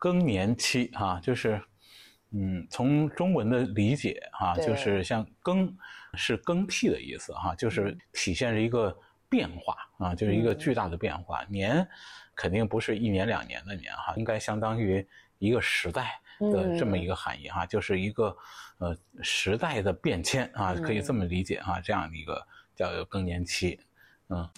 更年期哈，就是嗯，从中文的理解哈，对就是像更是更替的意思哈，就是体现着一个变化啊，就是一个巨大的变化。年肯定不是一年两年的年哈，应该相当于一个时代的这么一个含义哈，就是一个呃时代的变迁啊，可以这么理解哈，这样的一个叫更年期，嗯。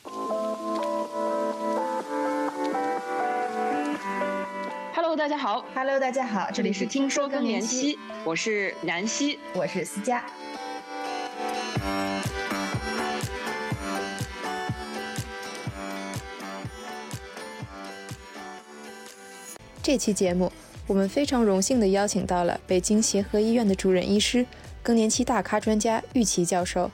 大家好，Hello，大家好，这里是听说更年期，，我是南希。我是思佳。这期节目，我们非常荣幸地邀请到了北京协和医院的主任医师、更年期大咖专家玉琪教授。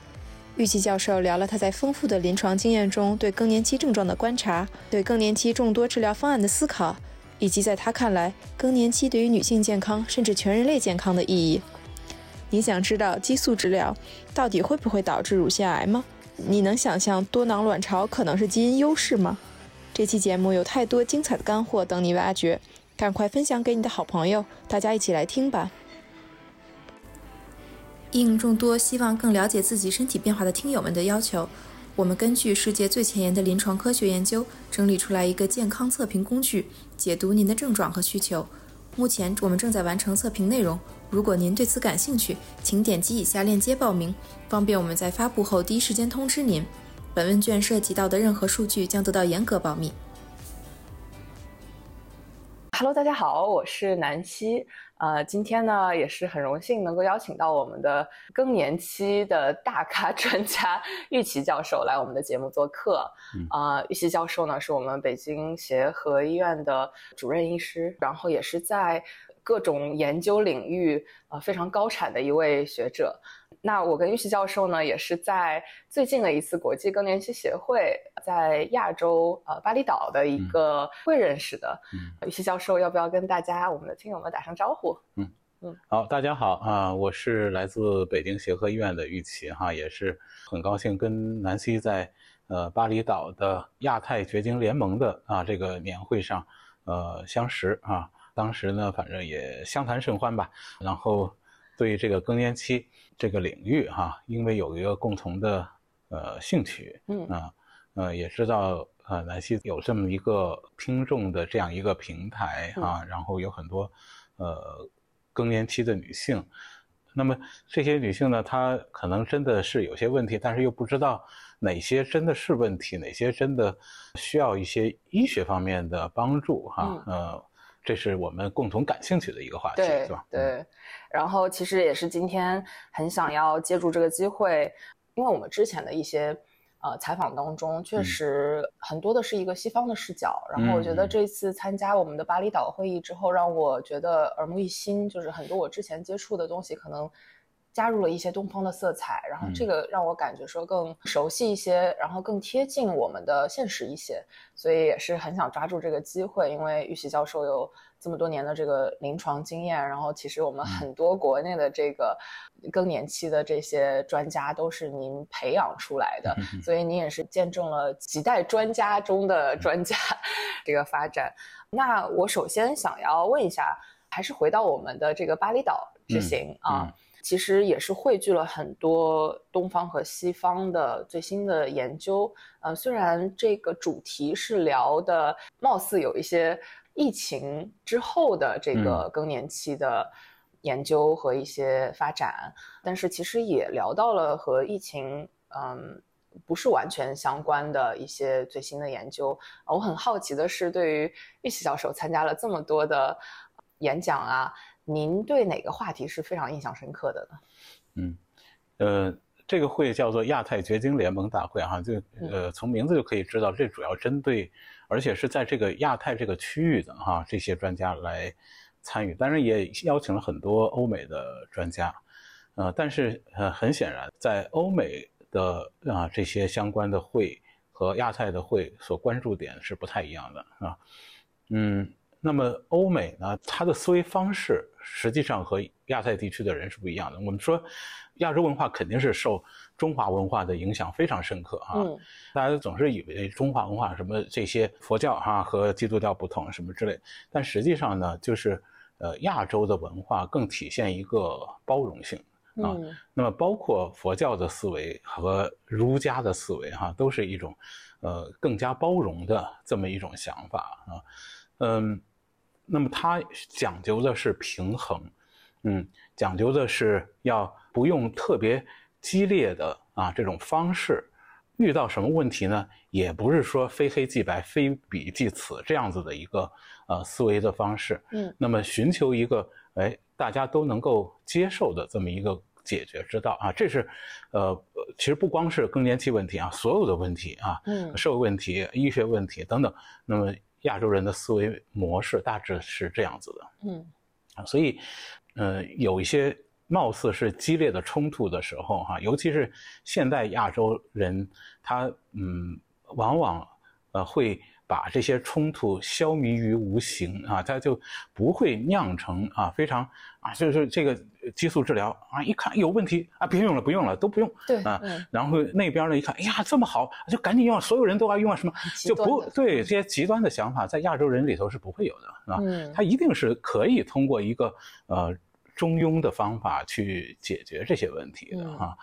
玉琪教授聊了他在丰富的临床经验中对更年期症状的观察，对更年期众多治疗方案的思考，以及在他看来更年期对于女性健康甚至全人类健康的意义。你想知道激素治疗到底会不会导致乳腺癌吗？你能想象多囊卵巢可能是基因优势吗？这期节目有太多精彩的干货等你挖掘，赶快分享给你的好朋友，大家一起来听吧。应众多希望更了解自己身体变化的听友们的要求，我们根据世界最前沿的临床科学研究，整理出来一个健康测评工具，解读您的症状和需求。目前我们正在完成测评内容，如果您对此感兴趣，请点击以下链接报名，方便我们在发布后第一时间通知您。本问卷涉及到的任何数据将得到严格保密。Hello，大家好，我是南希。呃，今天呢也是很荣幸能够邀请到我们的更年期的大咖 专家玉琪教授来我们的节目做客。嗯啊、玉琪教授呢是我们北京协和医院的主任医师，然后也是在各种研究领域呃非常高产的一位学者。那我跟玉琪教授呢，也是在最近的一次国际更年期协会，在亚洲呃巴厘岛的一个会认识的。嗯玉琪教授，要不要跟大家我们的听友们打声招呼？嗯嗯好，大家好啊，我是来自北京协和医院的玉琪哈，也是很高兴跟南希在呃巴厘岛的亚太绝经联盟的啊这个年会上呃相识啊，当时呢反正也相谈甚欢吧，然后对这个更年期这个领域哈、因为有一个共同的呃兴趣，嗯。啊呃也知道呃南希有这么一个听众的这样一个平台啊，然后有很多呃更年期的女性，那么这些女性呢，她可能真的是有些问题，但是又不知道哪些真的是问题，哪些真的需要一些医学方面的帮助哈，呃，这是我们共同感兴趣的一个话题，对对，然后其实也是今天很想要借助这个机会，因为我们之前的一些呃采访当中，确实很多的是一个西方的视角。然后我觉得嗯这次参加我们的巴厘岛会议之后，让我觉得耳目一新，就是很多我之前接触的东西可能。加入了一些东方的色彩，然后这个让我感觉说更熟悉一些，然后更贴近我们的现实一些，所以也是很想抓住这个机会，因为玉玺教授有这么多年的这个临床经验，然后其实我们很多国内的这个更年期的这些专家都是您培养出来的，所以您也是见证了几代专家中的专家 这个发展。那我首先想要问一下，还是回到我们的这个巴厘岛之行、嗯。啊。其实也是汇聚了很多东方和西方的最新的研究。呃，虽然这个主题是聊的，貌似有一些疫情之后的这个更年期的研究和一些发展，但是其实也聊到了和疫情，嗯。不是完全相关的一些最新的研究。我很好奇的是，对于玉玺教授参加了这么多的演讲啊，您对哪个话题是非常印象深刻的呢？嗯，呃，这个会叫做亚太绝经联盟大会哈，就呃从名字就可以知道，这主要针对，而且是在这个亚太这个区域的哈这些专家来参与，当然也邀请了很多欧美的专家，呃，但是呃很显然，在欧美的啊这些相关的会和亚太的会所关注点是不太一样的啊，嗯。那么欧美呢，它的思维方式实际上和亚太地区的人是不一样的。我们说，亚洲文化肯定是受中华文化的影响非常深刻啊。嗯大家总是以为中华文化什么这些佛教哈、和基督教不同什么之类，但实际上呢，就是呃亚洲的文化更体现一个包容性。啊嗯那么包括佛教的思维和儒家的思维哈、都是一种呃更加包容的这么一种想法啊，嗯，那么它讲究的是平衡，嗯，讲究的是要不用特别激烈的啊这种方式，遇到什么问题呢？也不是说非黑即白、非彼即此这样子的一个呃思维的方式，嗯，那么寻求一个哎大家都能够接受的这么一个解决之道啊，这是呃呃其实不光是更年期问题啊，所有的问题啊，嗯。社会问题、医学问题等等，那么亚洲人的思维模式大致是这样子的。嗯啊，所以，呃，有一些貌似是激烈的冲突的时候，哈、尤其是现代亚洲人，他嗯，往往呃会把这些冲突消弭于无形啊，他就不会酿成啊非常啊，就是这个激素治疗啊，一看有问题啊，别用了，不用了，都不用。对啊嗯然后那边呢一看，哎呀，这么好，就赶紧用，所有人都要用啊，什么就不对这些极端的想法，在亚洲人里头是不会有的啊。嗯它一定是可以通过一个呃中庸的方法去解决这些问题的嗯哈。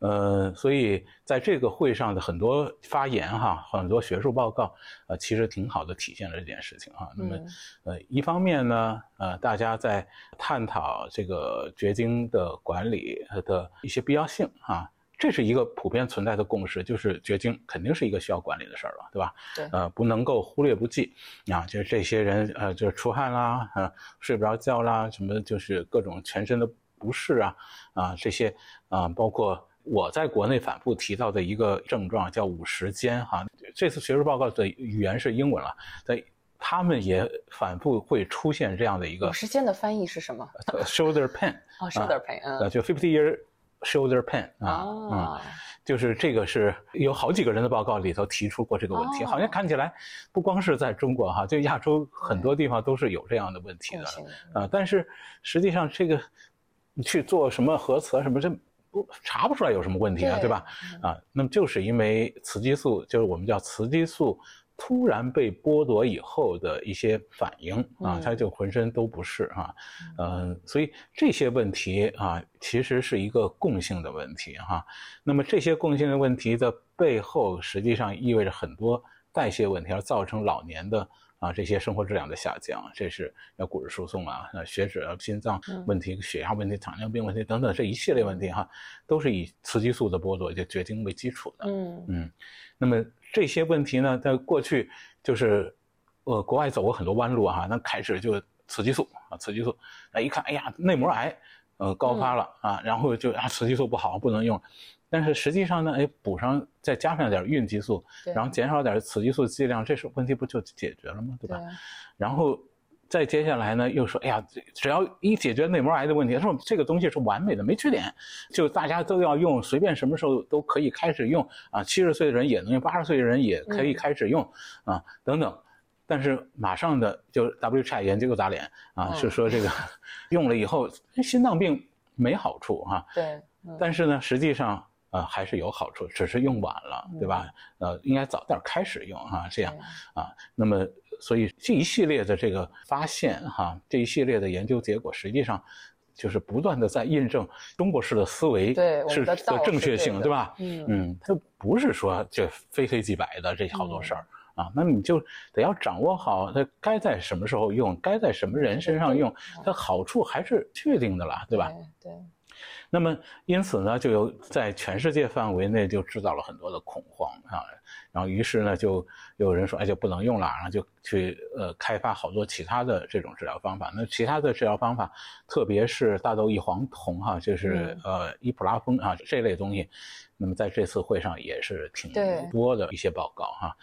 呃，所以在这个会上的很多发言哈，很多学术报告，呃，其实挺好的体现了这件事情哈。那么，嗯呃，一方面呢，呃，大家在探讨这个绝经的管理的一些必要性哈，这是一个普遍存在的共识，就是绝经肯定是一个需要管理的事儿了，对吧？对呃，不能够忽略不计啊，就是这些人呃，就是出汗啦，呃，睡不着觉啦，什么就是各种全身的不适啊，啊，这些啊，包括我在国内反复提到的一个症状叫五十肩哈，这次学术报告的语言是英文了，但他们也反复会出现这样的一个五十肩的翻译是什么？呃 shoulder pain，哦，shoulder pain，呃，嗯就 fifty year shoulder pain 啊，嗯。啊，就是这个是有好几个人的报告里头提出过这个问题，哦。好像看起来不光是在中国哈，就亚洲很多地方都是有这样的问题的。啊、但是实际上这个你去做什么核磁啊什么这不查不出来有什么问题啊，对对吧？啊，那么就是因为雌激素，就是我们叫雌激素突然被剥夺以后的一些反应啊嗯，它就浑身都不是啊，嗯，所以这些问题啊，其实是一个共性的问题哈、那么这些共性的问题的背后，实际上意味着很多代谢问题，而造成老年的啊这些生活质量的下降，这是要骨质疏松啊、那血脂啊、心脏问题、血压问题、糖尿病问题等等这一系列问题哈，都是以雌激素的剥夺就决定为基础的。嗯嗯，那么这些问题呢，在过去就是，呃，国外走过很多弯路啊，那开始就雌激素啊，雌激素，那，一看，哎呀，内膜癌，呃，高发了、啊，然后就啊，雌激素不好，不能用。但是实际上呢，哎，补上再加上点孕激素，然后减少点雌激素剂量，这是问题不就解决了吗？对对吧？然后再接下来呢，又说，哎呀，这只要一解决内膜癌的问题，说这个东西是完美的，没缺点，就大家都要用，随便什么时候都可以开始用啊，七十岁的人也能用，八十岁的人也可以嗯开始用、啊，等等。但是马上的就 WCHA 研究打脸啊，嗯是说这个用了以后心脏病没好处哈、对，嗯但是呢，实际上呃还是有好处，只是用晚了，对吧？呃，应该早点开始用哈、这样对啊。那么，所以这一系列的这个发现哈、这一系列的研究结果，实际上就是不断的在印证中国式的思维是们的道正确性，是对对吧？嗯嗯，它不是说这非黑即白的这好多事儿。啊，那你就得要掌握好它该在什么时候用，该在什么人身上用，它好处还是确定的啦，对吧？？对，那么因此呢，就有在全世界范围内就制造了很多的恐慌啊，然后于是呢，就有人说，哎，就不能用了，然后就去呃开发好多其他的这种治疗方法。那其他的治疗方法，特别是大豆异黄酮哈、就是、呃伊普拉芬啊这类东西，那么在这次会上也是挺多的一些报告哈、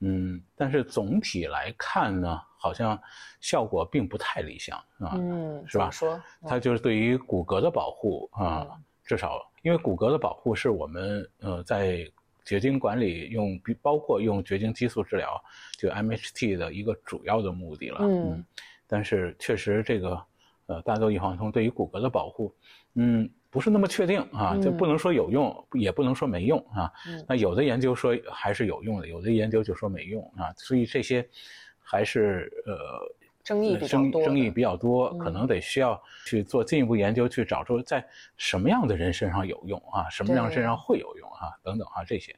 嗯，但是总体来看呢，好像效果并不太理想啊。嗯，是吧说？它就是对于骨骼的保护啊，嗯至少因为骨骼的保护是我们呃在绝经管理用，比包括用绝经激素治疗，就 MHT 的一个主要的目的了。嗯但是确实这个呃大豆异黄酮对于骨骼的保护，嗯，不是那么确定啊，就不能说有用，也不能说没用啊。那有的研究说还是有用的，有的研究就说没用啊。所以这些还是呃争议比较多，争议比较多，可能得需要去做进一步研究，去找出在什么样的人身上有用啊，什么样身上会有用啊，等等啊这些。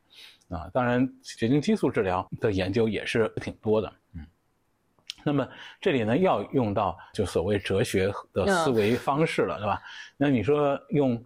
啊，当然，血清激素治疗的研究也是挺多的，嗯。那么这里呢，要用到就所谓哲学的思维方式了，对吧？那你说用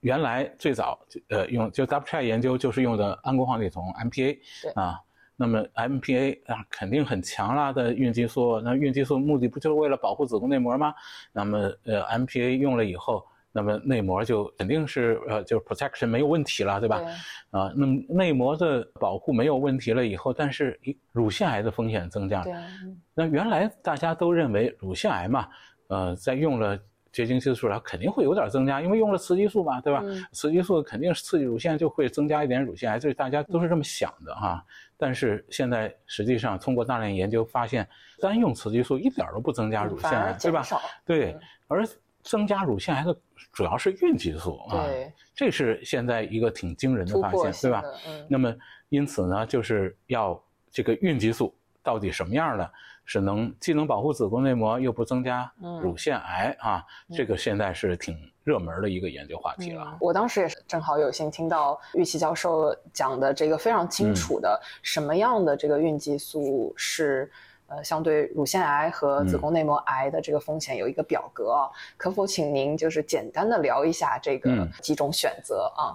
原来最早呃用就 w t 研究就是用的安宫黄体酮 MPA 啊，那么 MPA 啊肯定很强啦的孕激素，那孕激素目的不就是为了保护子宫内膜吗？那么呃 MPA 用了以后。那么内膜就肯定是呃，就是 protection 没有问题了，对吧？啊，那么内膜的保护没有问题了以后，但是乳腺癌的风险增加。了。那原来大家都认为乳腺癌嘛，呃，在用了绝经激素治疗肯定会有点增加，因为用了雌激素嘛，对吧？雌激素肯定是刺激乳腺就会增加一点乳腺癌，所以大家都是这么想的哈。但是现在实际上通过大量研究发现，单用雌激素一点都不增加乳腺癌，对吧？对，而。增加乳腺癌的主要是孕激素啊，这是现在一个挺惊人的发现，对吧？嗯。那么因此呢，就是要这个孕激素到底什么样的，是能既能保护子宫内膜又不增加乳腺癌啊？这个现在是挺热门的一个研究话题了。我当时也是正好有幸听到玉琪教授讲的这个非常清楚的，什么样的这个孕激素是。呃，相对乳腺癌和子宫内膜癌的这个风险有一个表格，可否请您就是简单的聊一下这个几种选择啊？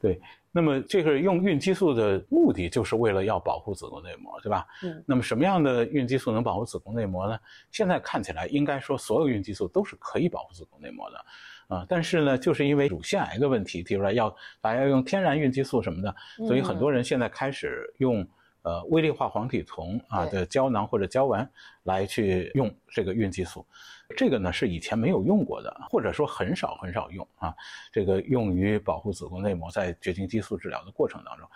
对，那么这个用孕激素的目的就是为了要保护子宫内膜，对吧？嗯。那么什么样的孕激素能保护子宫内膜呢？现在看起来应该说所有孕激素都是可以保护子宫内膜的，啊，但是呢，就是因为乳腺癌的问题提出来要大家用天然孕激素什么的，所以很多人现在开始用。呃，微粒化黄体酮啊的胶囊或者胶丸来去用这个孕激素，这个呢是以前没有用过的，或者说很少很少用啊。这个用于保护子宫内膜在绝经激素治疗的过程当中，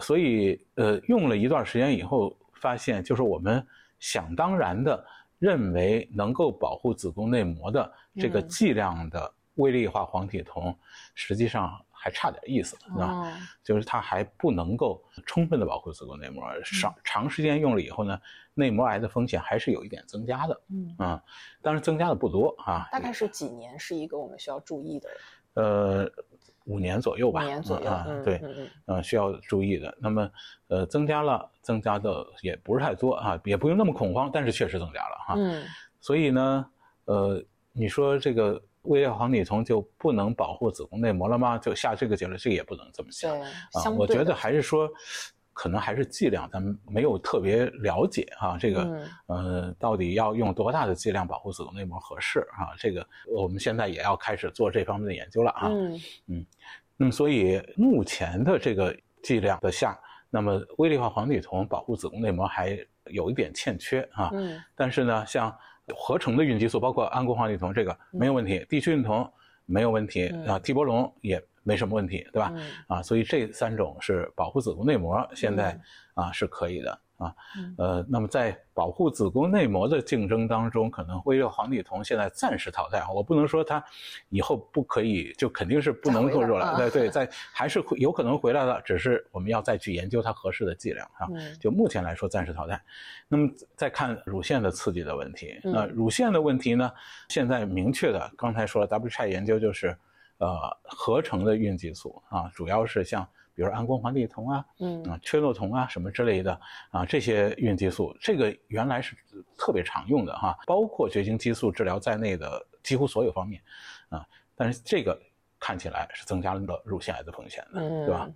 所以呃用了一段时间以后，发现就是我们想当然的认为能够保护子宫内膜的这个剂量的微粒化黄体酮，实际上。还差点意思，是吧？就是它还不能够充分的保护子宫内膜，长长时间用了以后呢，内膜癌的风险还是有一点增加的。嗯啊，但是增加的不多啊。大概是几年是一个我们需要注意的？呃，五年左右吧。五年左右啊，对，嗯，需要注意的。那么，呃，增加了，增加的也不是太多啊，也不用那么恐慌，但是确实增加了哈。嗯，所以呢，呃，你说这个。微粒黄体酮就不能保护子宫内膜了吗？就下这个结论，这个也不能这么想啊。我觉得还是说，可能还是剂量，咱们没有特别了解啊。这个呃，到底要用多大的剂量保护子宫内膜合适啊？这个我们现在也要开始做这方面的研究了啊。嗯嗯。那么，所以目前的这个剂量的下，那么微粒化黄体酮保护子宫内膜还有一点欠缺啊。嗯。但是呢，像合成的孕激素包括安宫黄体酮，这个没有问题；地区孕酮没有问题啊，替波龙也没什么问题，对吧？啊，所以这三种是保护子宫内膜，现在啊是可以的。啊，呃，那么在保护子宫内膜的竞争当中，可能微粒黄体酮现在暂时淘汰。我不能说它以后不可以，就肯定是不能做出来。对对，在还是会有可能回来的，只是我们要再去研究它合适的剂量啊。就目前来说，暂时淘汰。那么再看乳腺的刺激的问题，那乳腺的问题呢？现在明确的，刚才说了，W c 研究就是，呃，合成的孕激素啊，主要是像。比如安宫黄体酮啊，嗯啊，缺诺酮啊，什么之类的啊，这些孕激素，这个原来是特别常用的哈，包括绝经激素治疗在内的几乎所有方面，啊，但是这个看起来是增加了乳腺癌的风险的，对吧？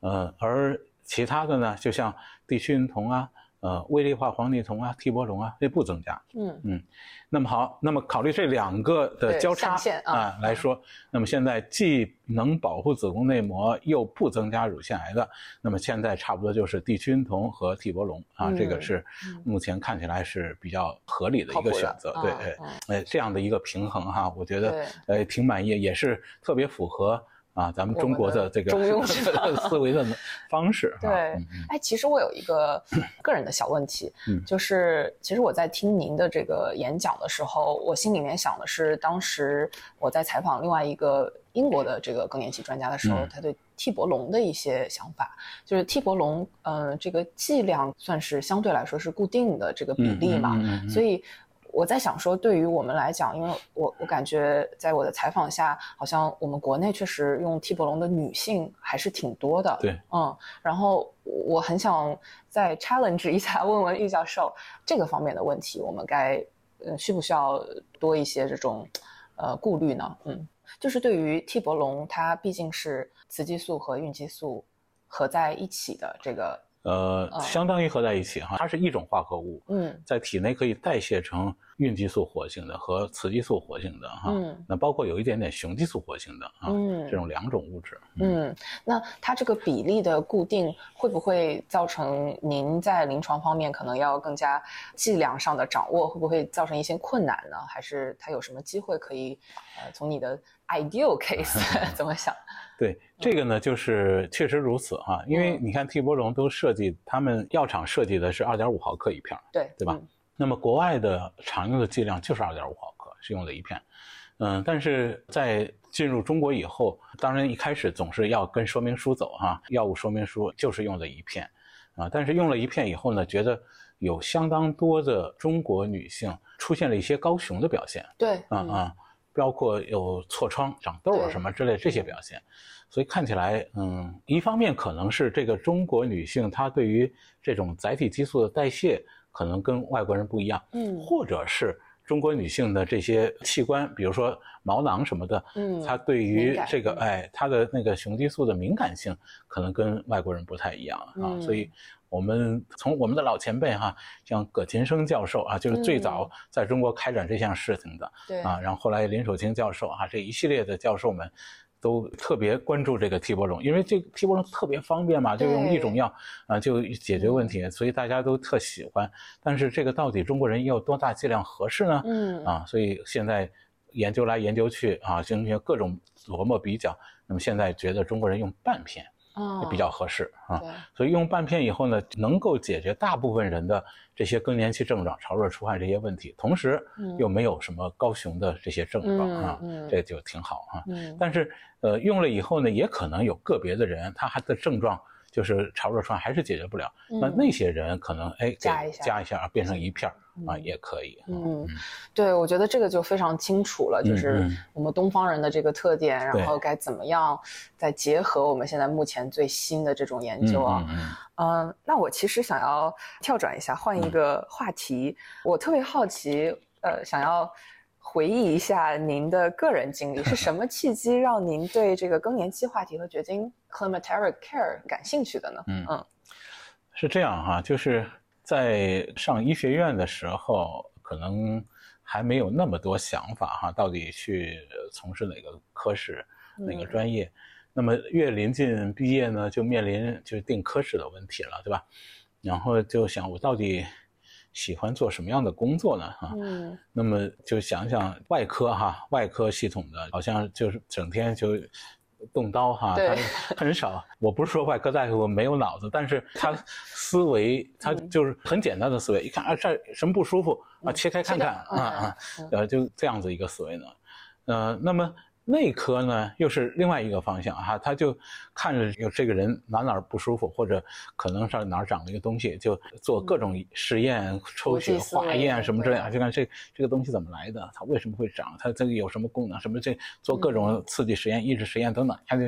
呃，而其他的呢，就像地屈孕酮啊。呃，微粒化黄体酮啊，替勃龙啊，这不增加。嗯嗯，那么好，那么考虑这两个的交叉啊来说，那么现在既能保护子宫内膜，又不增加乳腺癌的，那么现在差不多就是地区孕酮和替勃龙啊，这个是目前看起来是比较合理的一个选择。对，哎，哎，这样的一个平衡哈，我觉得呃挺满意，也是特别符合。啊，咱们中国的这个中庸 思维的方式。对，哎，其实我有一个 个人的小问题，就是其实我在听您的这个演讲的时候，我心里面想的是，当时我在采访另外一个英国的这个更年期专家的时候，他对替伯龙的一些想法，就是替伯龙，呃，这个剂量算是相对来说是固定的这个比例嘛，所以。我在想说，对于我们来讲，因为我我感觉在我的采访下，好像我们国内确实用替勃龙的女性还是挺多的。对，嗯，然后我很想再 challenge 一下，问问玉教授这个方面的问题，我们该呃需不需要多一些这种呃顾虑呢？嗯，就是对于替勃龙，它毕竟是雌激素和孕激素合在一起的这个。呃，相当于合在一起哈，它是一种化合物，嗯，在体内可以代谢成孕激素活性的和雌激素活性的哈，嗯，那包括有一点点雄激素活性的啊，嗯，这种两种物质，嗯，那它这个比例的固定会不会造成您在临床方面可能要更加剂量上的掌握，会不会造成一些困难呢？还是它有什么机会可以，呃，从你的 ideal case 怎么想？对这个呢，就是确实如此哈，因为你看替波龙都设计，他们药厂设计的是二点五毫克一片，对对吧？那么国外的常用的剂量就是二点五毫克，是用的一片，嗯，但是在进入中国以后，当然一开始总是要跟说明书走哈，药物说明书就是用的一片，啊，但是用了一片以后呢，觉得有相当多的中国女性出现了一些高雄的表现，对，啊啊。包括有痤疮、长痘啊什么之类这些表现，所以看起来，嗯，一方面可能是这个中国女性她对于这种载体激素的代谢可能跟外国人不一样，嗯，或者是中国女性的这些器官，比如说毛囊什么的，嗯，她对于这个，哎，她的那个雄激素的敏感性可能跟外国人不太一样啊，所以。我们从我们的老前辈哈，像葛琴生教授啊，就是最早在中国开展这项事情的，对啊，然后后来林守清教授啊，这一系列的教授们，都特别关注这个替波龙，因为这个替波龙特别方便嘛，就用一种药啊就解决问题，所以大家都特喜欢。但是这个到底中国人要多大剂量合适呢？嗯啊，所以现在研究来研究去啊，进行各种琢磨比较，那么现在觉得中国人用半片。啊，比较合适啊，所以用半片以后呢，能够解决大部分人的这些更年期症状、潮热出汗这些问题，同时又没有什么高雄的这些症状啊，这就挺好啊。但是呃，用了以后呢，也可能有个别的人，他还的症状。就是潮热疮还是解决不了，那那些人可能哎加一下。加一下啊，变成一片儿啊也可以。嗯，对，我觉得这个就非常清楚了，就是我们东方人的这个特点，然后该怎么样再结合我们现在目前最新的这种研究啊。嗯，那我其实想要跳转一下，换一个话题，我特别好奇，呃，想要。回忆一下您的个人经历，是什么契机让您对这个更年期话题和绝经 （climateric care） 感兴趣的呢？嗯嗯，是这样哈，就是在上医学院的时候，可能还没有那么多想法哈，到底去从事哪个科室、哪个专业。那么越临近毕业呢，就面临就是定科室的问题了，对吧？然后就想我到底。喜欢做什么样的工作呢？哈，嗯，那么就想想外科哈，外科系统的，好像就是整天就动刀哈，他 很少。我不是说外科大夫没有脑子，但是他思维他就是很简单的思维，一看啊这什么不舒服啊，切开看看啊啊，呃就这样子一个思维呢，呃，那么。内科呢，又是另外一个方向哈，他就看着有这个人哪哪不舒服，或者可能上哪长了一个东西，就做各种实验、抽血、化验什么之类的，就看这这个东西怎么来的，它为什么会长，它这个有什么功能，什么这做各种刺激实验、抑制实验等等，他就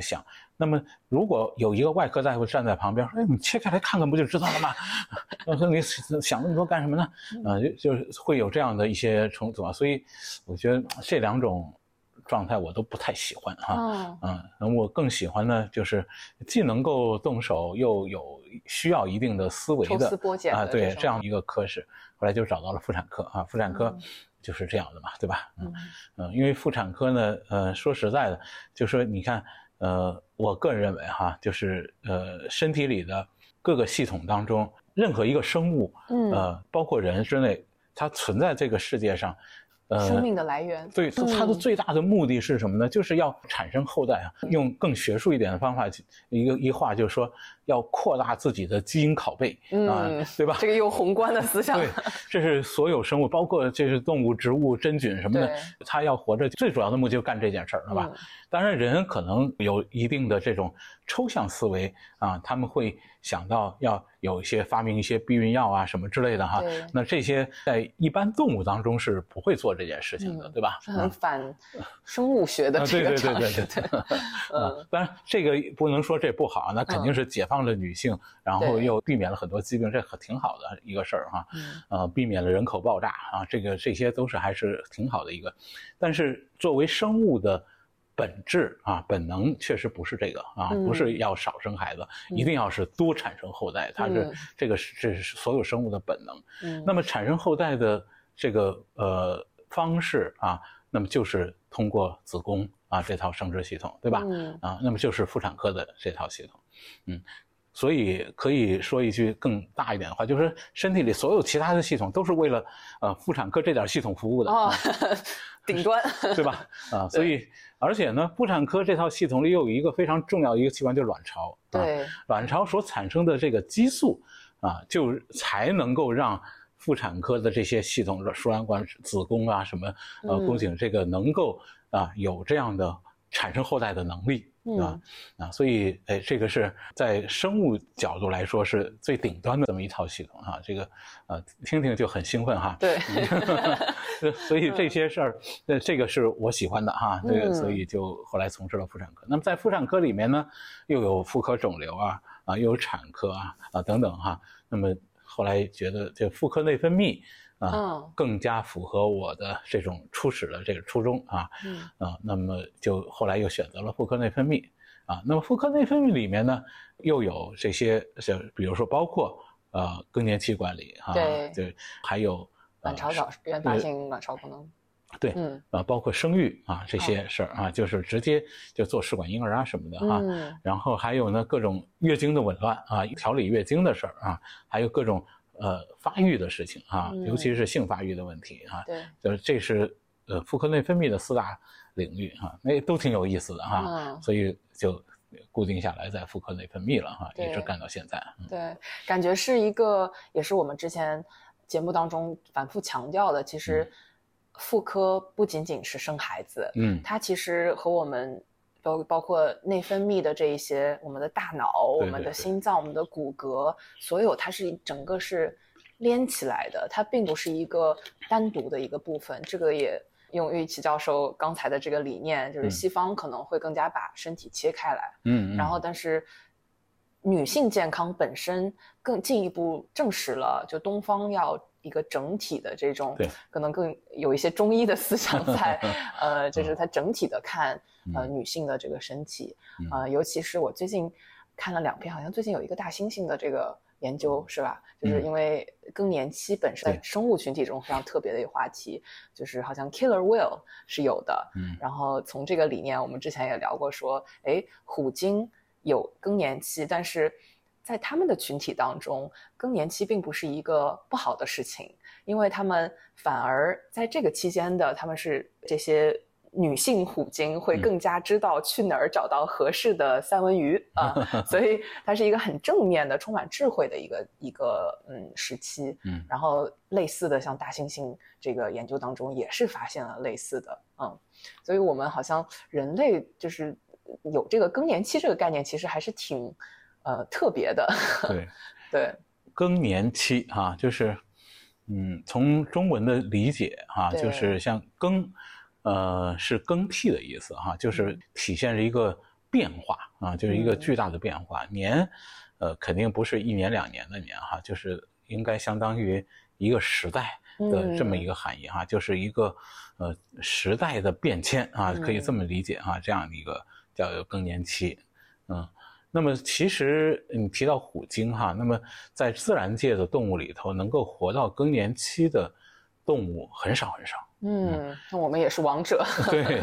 想。那么如果有一个外科大夫站在旁边说：“哎，你切开来看看不就知道了吗？” 我说：“你想那么多干什么呢？”啊，就就是会有这样的一些冲突啊，所以我觉得这两种。状态我都不太喜欢哈，嗯，那我更喜欢呢，就是既能够动手，又有需要一定的思维的啊，对，这样一个科室，后来就找到了妇产科啊，妇产科就是这样的嘛，对吧？嗯嗯，因为妇产科呢，呃，说实在的，就说你看，呃，我个人认为哈，就是呃，身体里的各个系统当中，任何一个生物，呃，包括人之内，它存在这个世界上。呃，生命的来源。对，它的最大的目的是什么呢？就是要产生后代啊。用更学术一点的方法，一个一话就是说，要扩大自己的基因拷贝啊，对吧？这个有宏观的思想。对，这是所有生物，包括这是动物、植物、真菌什么的，它要活着最主要的目的就干这件事儿，是吧？当然，人可能有一定的这种抽象思维啊，他们会。想到要有一些发明一些避孕药啊什么之类的哈，那这些在一般动物当中是不会做这件事情的，对吧？是很反生物学的这个尝试。嗯，当然这个不能说这不好，那肯定是解放了女性，然后又避免了很多疾病，这可挺好的一个事儿哈。呃，避免了人口爆炸啊，这个这些都是还是挺好的一个。但是作为生物的。本质啊，本能确实不是这个啊，不是要少生孩子，一定要是多产生后代。它是这个是这是所有生物的本能。那么产生后代的这个呃方式啊，那么就是通过子宫啊这套生殖系统，对吧？啊，那么就是妇产科的这套系统。嗯，所以可以说一句更大一点的话，就是身体里所有其他的系统都是为了呃妇产科这点系统服务的啊。顶端，对吧？啊，所以，而且呢，妇产科这套系统里又有一个非常重要的一个器官，就是卵巢。对，卵巢所产生的这个激素啊，就才能够让妇产科的这些系统，输卵管、子宫啊，什么呃宫颈，这个能够啊有这样的产生后代的能力。啊啊，所以哎，这个是在生物角度来说是最顶端的这么一套系统哈。这个呃，听听就很兴奋哈。对，所以这些事儿，呃，这个是我喜欢的哈。这个所以就后来从事了妇产科。那么在妇产科里面呢，又有妇科肿瘤啊啊，又有产科啊啊等等哈。那么后来觉得这妇科内分泌。啊，更加符合我的这种初始的这个初衷啊，啊，那么就后来又选择了妇科内分泌啊。那么妇科内分泌里面呢，又有这些像，比如说包括呃更年期管理啊，对，还有卵巢早原发性卵巢功能，对，嗯，啊，包括生育啊这些事儿啊，就是直接就做试管婴儿啊什么的哈。然后还有呢各种月经的紊乱啊，调理月经的事儿啊，还有各种。呃，发育的事情啊，尤其是性发育的问题啊，对，就是这是呃妇科内分泌的四大领域哈，那都挺有意思的哈，所以就固定下来在妇科内分泌了哈，一直干到现在。对，感觉是一个，也是我们之前节目当中反复强调的，其实妇科不仅仅是生孩子，嗯，它其实和我们。包包括内分泌的这一些，我们的大脑、我们的心脏、我们的骨骼，所有它是整个是连起来的，它并不是一个单独的一个部分。这个也用玉琪教授刚才的这个理念，就是西方可能会更加把身体切开来，嗯，然后但是女性健康本身更进一步证实了，就东方要。一个整体的这种，可能更有一些中医的思想 在，呃，就是它整体的看，呃，女性的这个身体，呃，尤其是我最近看了两篇，好像最近有一个大猩猩的这个研究，是吧？就是因为更年期本身在生物群体中非常特别的一个话题，就是好像 killer whale 是有的，嗯，然后从这个理念，我们之前也聊过，说，哎，虎鲸有更年期，但是。在他们的群体当中，更年期并不是一个不好的事情，因为他们反而在这个期间的，他们是这些女性虎鲸会更加知道去哪儿找到合适的三文鱼啊，所以它是一个很正面的、充满智慧的一个一个嗯时期。嗯，然后类似的，像大猩猩这个研究当中也是发现了类似的，嗯，所以我们好像人类就是有这个更年期这个概念，其实还是挺。呃，特别的，对，对，更年期哈，就是，嗯，从中文的理解哈，就是像更，呃，是更替的意思哈，就是体现着一个变化啊，就是一个巨大的变化。年，呃，肯定不是一年两年的年哈，就是应该相当于一个时代的这么一个含义哈，就是一个呃时代的变迁啊，可以这么理解哈，这样的一个叫更年期，嗯。那么其实你提到虎鲸哈，那么在自然界的动物里头，能够活到更年期的动物很少很少。嗯，那我们也是王者。对，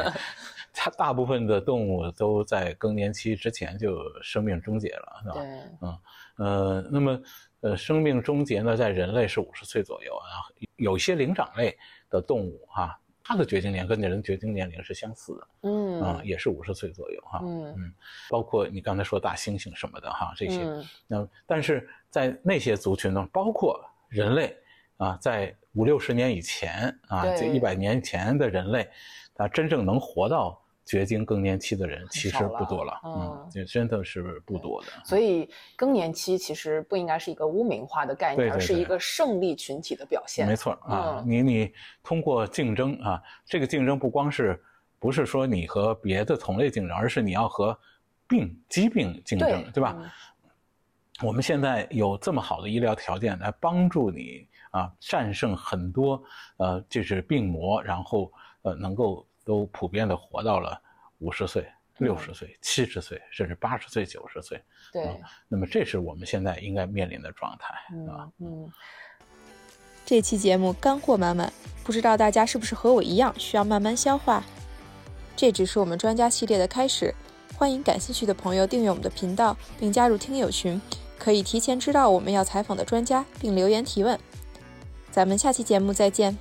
它大部分的动物都在更年期之前就生命终结了，是吧？对。嗯呃，那么呃，生命终结呢，在人类是五十岁左右啊，有些灵长类的动物哈，他的绝经年跟人绝经年龄是相似的，嗯啊，也是五十岁左右哈。嗯嗯，包括你刚才说大猩猩什么的哈，这些，嗯那但是在那些族群中，包括人类啊，在五六十年以前啊，对这一百年前的人类，他真正能活到绝经更年期的人其实不多了，嗯嗯，这真的是不多的。所以更年期其实不应该是一个污名化的概念，对对对而是一个胜利群体的表现。没错啊，嗯你你通过竞争啊，这个竞争不光是不是说你和别的同类竞争，而是你要和病疾病竞争，对吧？嗯我们现在有这么好的医疗条件来帮助你啊，战胜很多呃就是病魔，然后呃能够都普遍的活到了五十岁、六十岁、七十岁，甚至八十岁、九十岁。对，那么这是我们现在应该面临的状态啊。嗯嗯，这期节目干货满满，不知道大家是不是和我一样需要慢慢消化？这只是我们专家系列的开始，欢迎感兴趣的朋友订阅我们的频道，并加入听友群，可以提前知道我们要采访的专家，并留言提问。咱们下期节目再见。